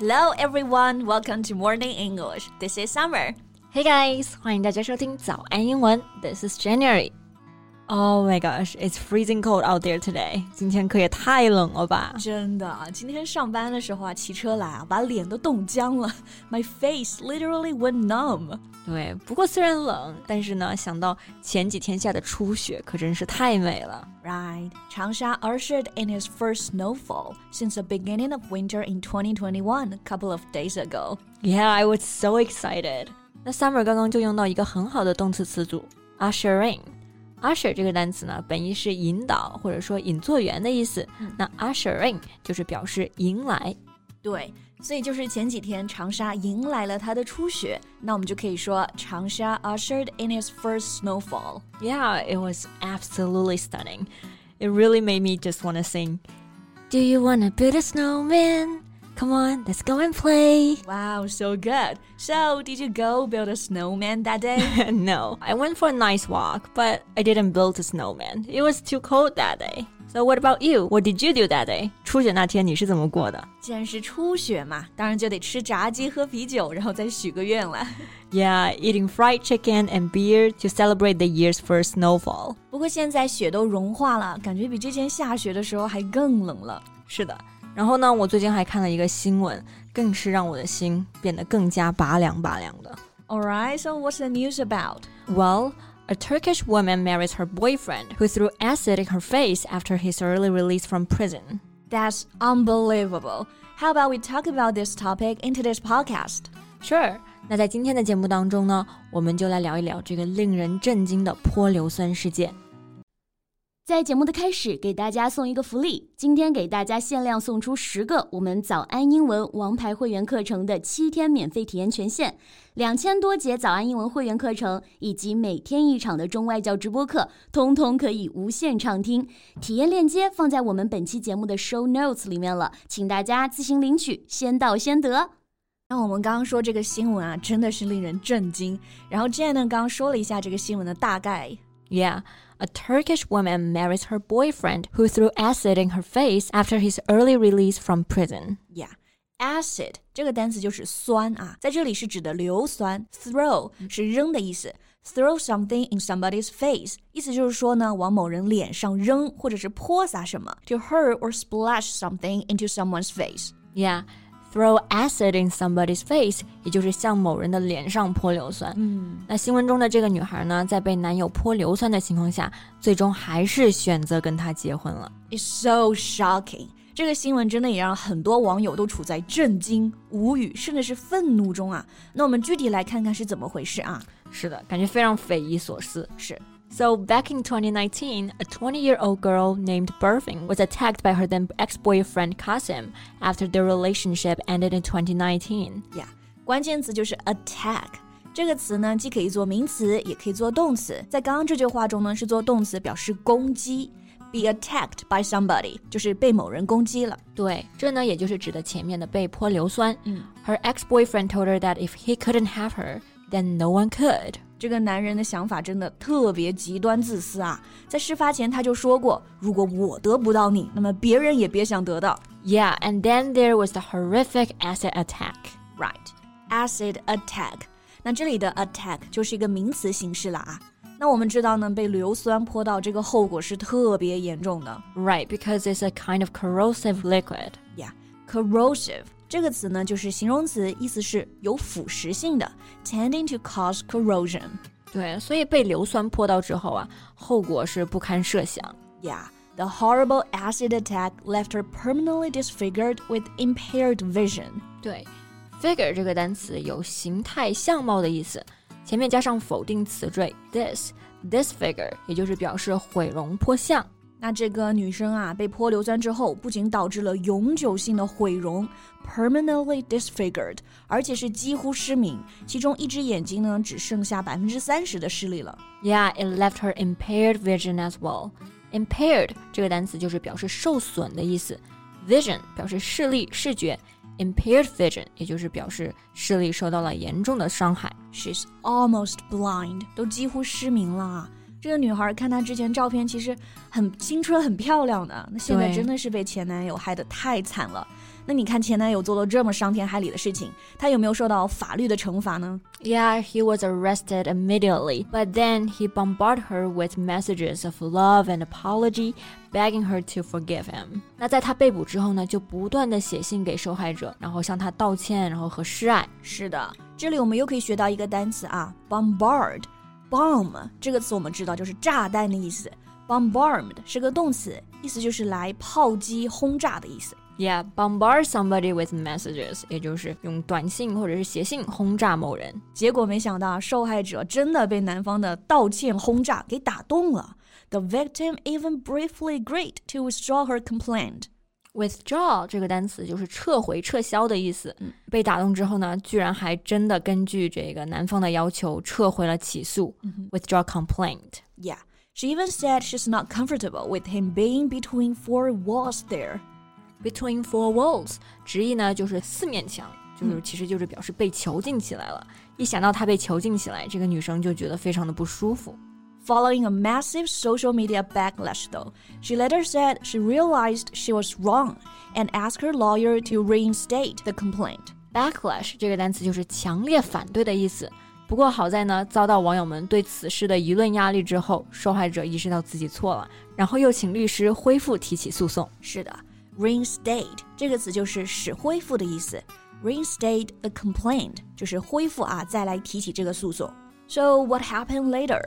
Hello everyone, welcome to Morning English. This is Summer. Hey guys，欢迎大家收听早安英文。This is January. Oh my gosh, it's freezing cold out there today. 今天可也太冷了吧！真的，今天上班的时候啊，骑车来啊，把脸都冻僵了。My face literally went numb. 对，不过虽然冷，但是呢，想到前几天下的初雪，可真是太美了。Right, Changsha ushered in its first snowfall since the beginning of winter in 2021, a couple of days ago. Yeah, I was so excited. 那 Summer 刚刚就用到一个很好的动词词组 usher in。 usher 这个单词呢，本意是引导或者说引作员的意思。那 usher in 就是表示迎来。对，所以就是前几天长沙迎来了它的初雪，那我们就可以说长沙 ushered in its first snowfall. Yeah, it was absolutely stunning. It really made me just want to sing. Do you want to build a snowman? Come on, let's go and play. Wow, so good. So, did you go build a snowman that day? no, I went for a nice walk, but I didn't build a snowman. It was too cold that day. So what about you? What did you do that day? 初雪那天你是怎么过的？既然是初雪嘛，当然就得吃炸鸡、喝啤酒，然后再许个愿了。Yeah, eating fried chicken and beer to celebrate the year's first snowfall. 不过现在雪都融化了，感觉比之前下雪的时候还更冷了。是的。 然后呢，我最近还看了一个新闻，更是让我的心变得更加拔凉拔凉的。Alright, so what's the news about? Well, a Turkish woman marries her boyfriend who threw acid in her face after his early release from prison. That's unbelievable. How about we talk about this topic in today's podcast? Sure. 那在今天的节目当中呢，我们就来聊一聊这个令人震惊的泼硫酸事件。 在节目的开始，给大家送一个福利。今天给大家限量送出十个我们早安英文王牌会员课程的七天免费体验权限，两千多节早安英文会员课程以及每天一场的中外教直播课，通通可以无限畅听。体验链接放在我们本期节目的 show notes 里面了，请大家自行领取，先到先得。那我们刚刚说这个新闻啊，真的是令人震惊。然后 Jane 呢，刚刚说了一下这个新闻的大概。Yeah. a Turkish woman marries her boyfriend who threw acid in her face after his early release from prison. Yeah. Acid 这个单词就是酸啊，在这里是指的硫酸。Throw 是扔的意思，throw something in somebody's face，意思就是说呢，往某人脸上扔或者是泼洒什么，to hurt or splash something into someone's face. Yeah. Throw acid in somebody's face，也就是向某人的脸上泼硫酸。嗯，那新闻中的这个女孩呢，在被男友泼硫酸的情况下，最终还是选择跟他结婚了。It's so shocking！这个新闻真的也让很多网友都处在震惊、无语，甚至是愤怒中啊。那我们具体来看看是怎么回事啊？是的，感觉非常匪夷所思。是。So, back in 2019, a 20 year old girl named Berfin was attacked by her then ex boyfriend Casim after their relationship ended in 2019. Yeah，关键词就是 attack。这个词呢，既可以做名词，也可以做动词。在刚刚这句话中呢，是做动词，表示攻击。Be attacked by somebody 就是被某人攻击了。对，这呢也就是指的前面的被泼硫酸。嗯，Her ex-boyfriend told her that if he couldn't have her, then no one could. 这个男人的想法真的特别极端自私啊！在事发前他就说过，如果我得不到你，那么别人也别想得到。Yeah, and then there was the horrific acid attack. Right, acid attack. 那这里的 attack 就是一个名词形式了啊。那我们知道呢，被硫酸泼到这个后果是特别严重的。Right, because it's a kind of corrosive liquid. Yeah, corrosive. 这个词呢，就是形容词，意思是有腐蚀性的，tending to cause corrosion。对，所以被硫酸泼到之后啊，后果是不堪设想。Yeah, the horrible acid attack left her permanently disfigured with impaired vision。对，figure 这个单词有形态、相貌的意思，前面加上否定词缀 this，this figure 也就是表示毁容破相。那这个女生啊，被泼硫酸之后，不仅导致了永久性的毁容 （permanently disfigured），而且是几乎失明，其中一只眼睛呢，只剩下百分之三十的视力了。Yeah, it left her impaired vision as well. Impaired 这个单词就是表示受损的意思，vision 表示视力、视觉，impaired vision 也就是表示视力受到了严重的伤害。She's almost blind，都几乎失明了。 这个女孩看她之前照片，其实很青春、很漂亮的。那现在真的是被前男友害得太惨了。那你看前男友做了这么伤天害理的事情，他有没有受到法律的惩罚呢？Yeah, he was arrested immediately, but then he bombarded her with messages of love and apology, begging her to forgive him. 那在他被捕之后呢，就不断的写信给受害者，然后向他道歉，然后和示爱。是的，这里我们又可以学到一个单词啊，bombard。bomb 这个词我们知道就是炸弹的意思，bombard 是个动词，意思就是来炮击、轰炸的意思。Yeah, bombard somebody with messages，也就是用短信或者是写信轰炸某人。结果没想到，受害者真的被男方的道歉轰炸给打动了。The victim even briefly agreed to withdraw her complaint. Withdraw 这个单词就是撤回、撤销的意思。嗯、被打动之后呢，居然还真的根据这个男方的要求撤回了起诉。嗯、Withdraw complaint. Yeah. She even said she's not comfortable with him being between four walls there. Between four walls，直译呢就是四面墙，就是其实就是表示被囚禁起来了。一想到他被囚禁起来，这个女生就觉得非常的不舒服。Following a massive social media backlash, though, she later said she realized she was wrong and asked her lawyer to reinstate the complaint. Backlash 这个单词就是强烈反对的意思。不过好在呢，遭到网友们对此事的舆论压力之后，受害者意识到自己错了，然后又请律师恢复提起诉讼。是的，reinstate 这个词就是使恢复的意思。reinstate the complaint 就是恢复啊，再来提起这个诉讼。So what happened later?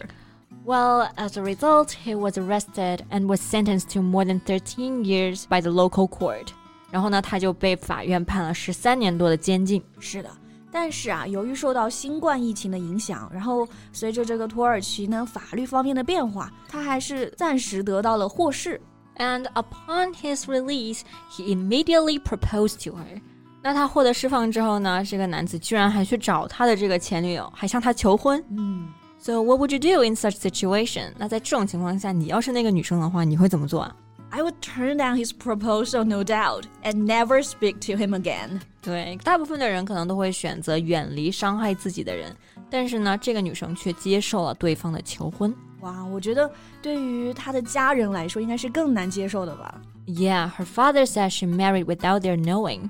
Well, as a result, he was arrested and was sentenced to more than 13 years by the local court. 然后呢，他就被法院判了十三年多的监禁。是的，但是啊，由于受到新冠疫情的影响，然后随着这个土耳其呢法律方面的变化，他还是暂时得到了获释。And upon his release, he immediately proposed to her. 那他获得释放之后呢，这个男子居然还去找他的这个前女友，还向她求婚。嗯。 so what would you do in such situation? 那在这种情况下，你要是那个女生的话，你会怎么做啊？I would turn down his proposal, no doubt, and never speak to him again. 对，大部分的人可能都会选择远离伤害自己的人，但是呢，这个女生却接受了对方的求婚。哇，我觉得对于她的家人来说，应该是更难接受的吧？Yeah, her father said she married without their knowing.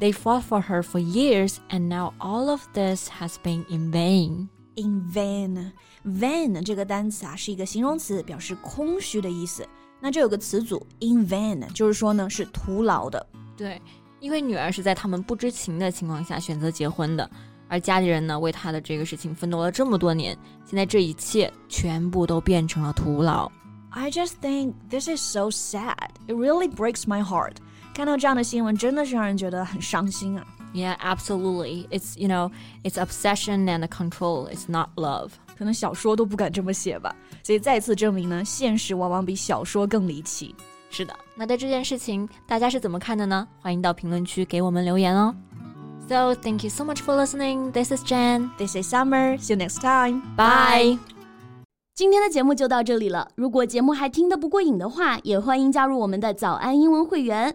They fought for her for years, and now all of this has been in vain. In vain，vain 这个单词啊是一个形容词，表示空虚的意思。那这有个词组 in vain，就是说呢是徒劳的。对，因为女儿是在他们不知情的情况下选择结婚的，而家里人呢为她的这个事情奋斗了这么多年，现在这一切全部都变成了徒劳。I just think this is so sad. It really breaks my heart. 看到这样的新闻，真的是让人觉得很伤心啊。Yeah, absolutely. It's you know, it's obsession and control. It's not love. 可能小说都不敢这么写吧。所以再次证明呢，现实往往比小说更离奇。是的，那对这件事情大家是怎么看的呢？欢迎到评论区给我们留言哦。So thank you so much for listening. This is Jen. This is Summer. See you next time. Bye. 今天的节目就到这里了。如果节目还听得不过瘾的话，也欢迎加入我们的早安英文会员。